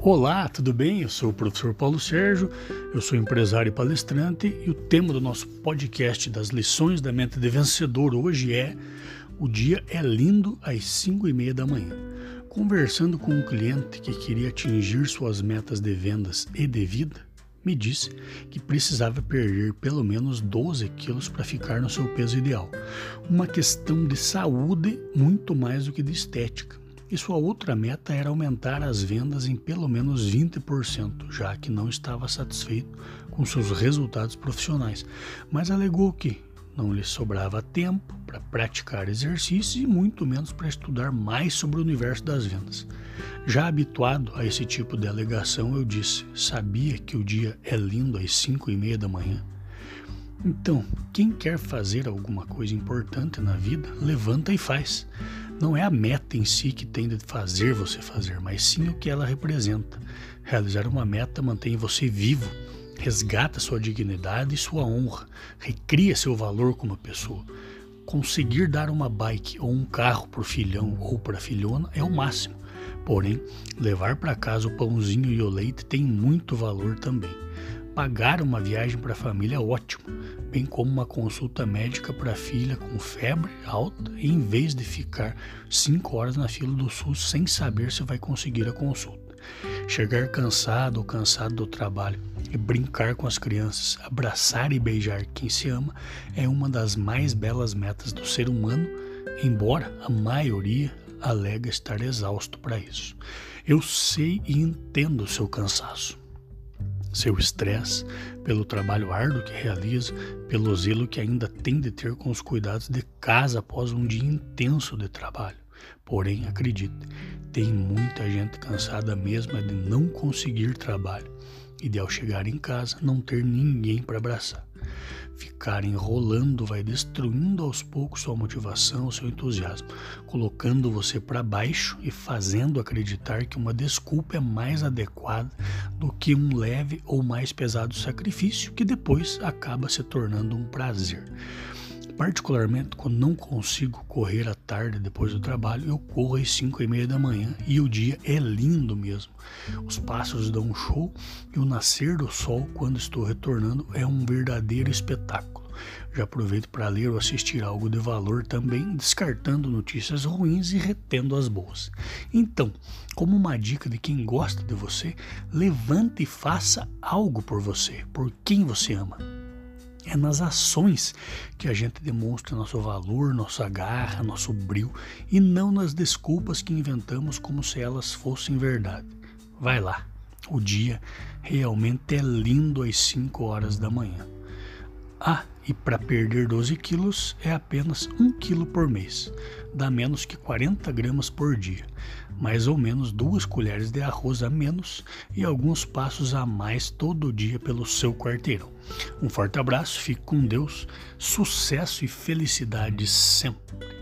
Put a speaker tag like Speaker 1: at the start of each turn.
Speaker 1: Olá, tudo bem? Eu sou o professor Paulo Sérgio, eu sou empresário e palestrante e o tema do nosso podcast das lições da mente de vencedor hoje é O dia é lindo às 5 e meia da manhã. Conversando com um cliente que queria atingir suas metas de vendas e de vida, me disse que precisava perder pelo menos 12 quilos para ficar no seu peso ideal. Uma questão de saúde muito mais do que de estética e sua outra meta era aumentar as vendas em pelo menos 20%, já que não estava satisfeito com seus resultados profissionais, mas alegou que não lhe sobrava tempo para praticar exercícios e muito menos para estudar mais sobre o universo das vendas. Já habituado a esse tipo de alegação, eu disse: Sabia que o dia é lindo às 5 e meia da manhã? Então, quem quer fazer alguma coisa importante na vida, levanta e faz. Não é a meta em si que tem de fazer você fazer, mas sim o que ela representa. Realizar uma meta mantém você vivo, resgata sua dignidade e sua honra, recria seu valor como pessoa. Conseguir dar uma bike ou um carro para o filhão ou para a filhona é o máximo. Porém, levar para casa o pãozinho e o leite tem muito valor também. Pagar uma viagem para a família é ótimo, bem como uma consulta médica para a filha com febre alta, em vez de ficar cinco horas na fila do SUS sem saber se vai conseguir a consulta. Chegar cansado ou cansado do trabalho e brincar com as crianças, abraçar e beijar quem se ama é uma das mais belas metas do ser humano, embora a maioria alega estar exausto para isso. Eu sei e entendo o seu cansaço seu estresse, pelo trabalho árduo que realiza, pelo zelo que ainda tem de ter com os cuidados de casa após um dia intenso de trabalho. Porém, acredite, tem muita gente cansada mesmo de não conseguir trabalho e de ao chegar em casa não ter ninguém para abraçar. Ficar enrolando vai destruindo aos poucos sua motivação, seu entusiasmo, colocando você para baixo e fazendo acreditar que uma desculpa é mais adequada do que um leve ou mais pesado sacrifício que depois acaba se tornando um prazer. Particularmente quando não consigo correr à tarde depois do trabalho, eu corro às 5 e meia da manhã e o dia é lindo mesmo. Os pássaros dão um show e o nascer do sol quando estou retornando é um verdadeiro espetáculo. Já aproveito para ler ou assistir algo de valor também, descartando notícias ruins e retendo as boas. Então, como uma dica de quem gosta de você, levante e faça algo por você, por quem você ama. É nas ações que a gente demonstra nosso valor, nossa garra, nosso brilho e não nas desculpas que inventamos como se elas fossem verdade. Vai lá, o dia realmente é lindo às 5 horas da manhã. Ah, e para perder 12 quilos é apenas 1 quilo por mês, dá menos que 40 gramas por dia, mais ou menos duas colheres de arroz a menos e alguns passos a mais todo dia pelo seu quarteirão. Um forte abraço, fique com Deus, sucesso e felicidade sempre.